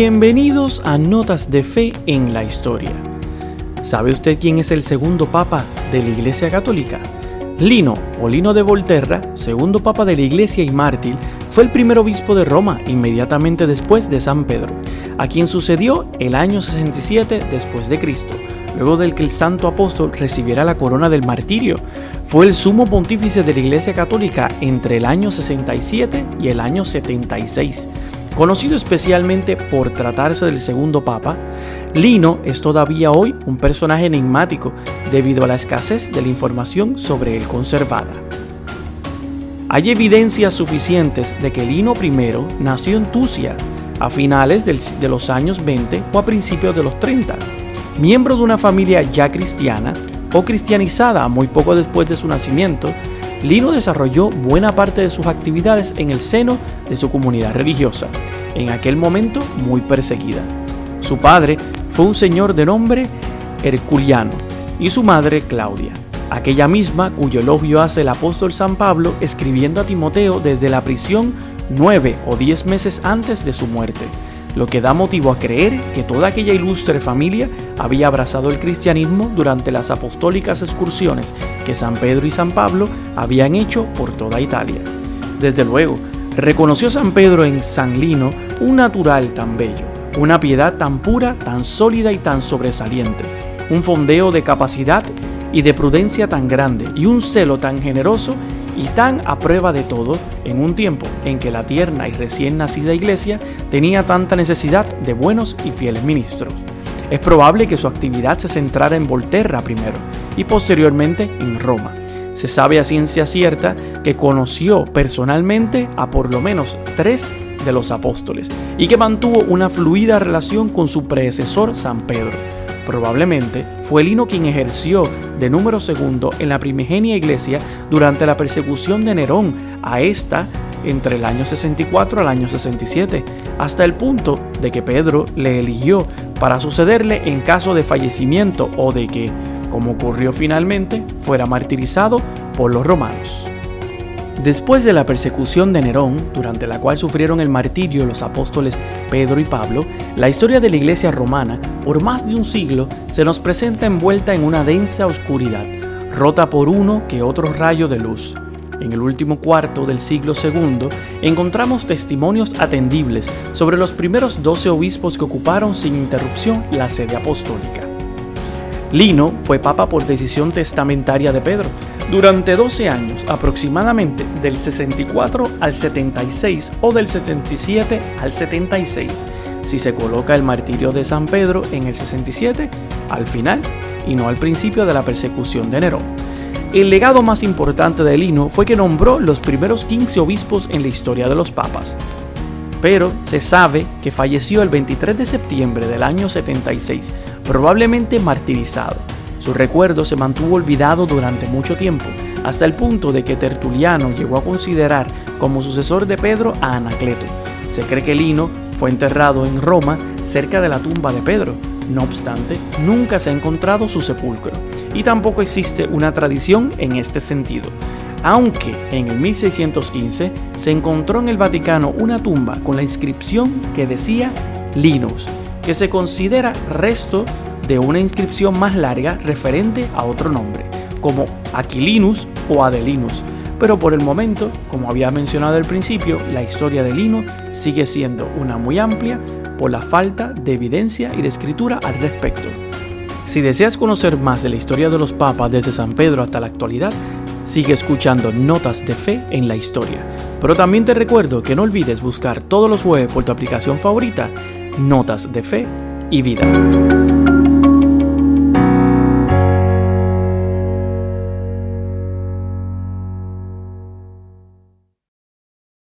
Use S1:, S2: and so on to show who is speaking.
S1: Bienvenidos a Notas de Fe en la Historia. ¿Sabe usted quién es el segundo papa de la Iglesia Católica? Lino, o Lino de Volterra, segundo papa de la Iglesia y mártir, fue el primer obispo de Roma inmediatamente después de San Pedro, a quien sucedió el año 67 después de Cristo, luego del que el santo apóstol recibiera la corona del martirio. Fue el sumo pontífice de la Iglesia Católica entre el año 67 y el año 76. Conocido especialmente por tratarse del segundo papa, Lino es todavía hoy un personaje enigmático debido a la escasez de la información sobre él conservada. Hay evidencias suficientes de que Lino I nació en Tucia a finales de los años 20 o a principios de los 30. Miembro de una familia ya cristiana o cristianizada muy poco después de su nacimiento, Lino desarrolló buena parte de sus actividades en el seno de su comunidad religiosa, en aquel momento muy perseguida. Su padre fue un señor de nombre Herculiano y su madre Claudia, aquella misma cuyo elogio hace el apóstol San Pablo escribiendo a Timoteo desde la prisión nueve o diez meses antes de su muerte, lo que da motivo a creer que toda aquella ilustre familia había abrazado el cristianismo durante las apostólicas excursiones que San Pedro y San Pablo habían hecho por toda Italia. Desde luego, reconoció San Pedro en San Lino un natural tan bello, una piedad tan pura, tan sólida y tan sobresaliente, un fondeo de capacidad y de prudencia tan grande y un celo tan generoso y tan a prueba de todo en un tiempo en que la tierna y recién nacida iglesia tenía tanta necesidad de buenos y fieles ministros. Es probable que su actividad se centrara en Volterra primero y posteriormente en Roma. Se sabe a ciencia cierta que conoció personalmente a por lo menos tres de los apóstoles y que mantuvo una fluida relación con su predecesor San Pedro. Probablemente fue Lino quien ejerció de número segundo en la primigenia iglesia durante la persecución de Nerón a esta entre el año 64 al año 67, hasta el punto de que Pedro le eligió para sucederle en caso de fallecimiento o de que, como ocurrió finalmente, fuera martirizado por los romanos. Después de la persecución de Nerón, durante la cual sufrieron el martirio los apóstoles Pedro y Pablo, la historia de la iglesia romana, por más de un siglo, se nos presenta envuelta en una densa oscuridad, rota por uno que otro rayo de luz. En el último cuarto del siglo II encontramos testimonios atendibles sobre los primeros doce obispos que ocuparon sin interrupción la sede apostólica. Lino fue papa por decisión testamentaria de Pedro, durante 12 años, aproximadamente del 64 al 76 o del 67 al 76, si se coloca el martirio de San Pedro en el 67, al final y no al principio de la persecución de Nerón. El legado más importante de Lino fue que nombró los primeros 15 obispos en la historia de los papas. Pero se sabe que falleció el 23 de septiembre del año 76, probablemente martirizado su recuerdo se mantuvo olvidado durante mucho tiempo, hasta el punto de que Tertuliano llegó a considerar como sucesor de Pedro a Anacleto. Se cree que Lino fue enterrado en Roma cerca de la tumba de Pedro. No obstante, nunca se ha encontrado su sepulcro y tampoco existe una tradición en este sentido. Aunque en el 1615 se encontró en el Vaticano una tumba con la inscripción que decía Linus, que se considera resto de una inscripción más larga referente a otro nombre, como Aquilinus o Adelinus. Pero por el momento, como había mencionado al principio, la historia de Lino sigue siendo una muy amplia por la falta de evidencia y de escritura al respecto. Si deseas conocer más de la historia de los papas desde San Pedro hasta la actualidad, sigue escuchando Notas de Fe en la Historia. Pero también te recuerdo que no olvides buscar todos los jueves por tu aplicación favorita Notas de Fe y Vida.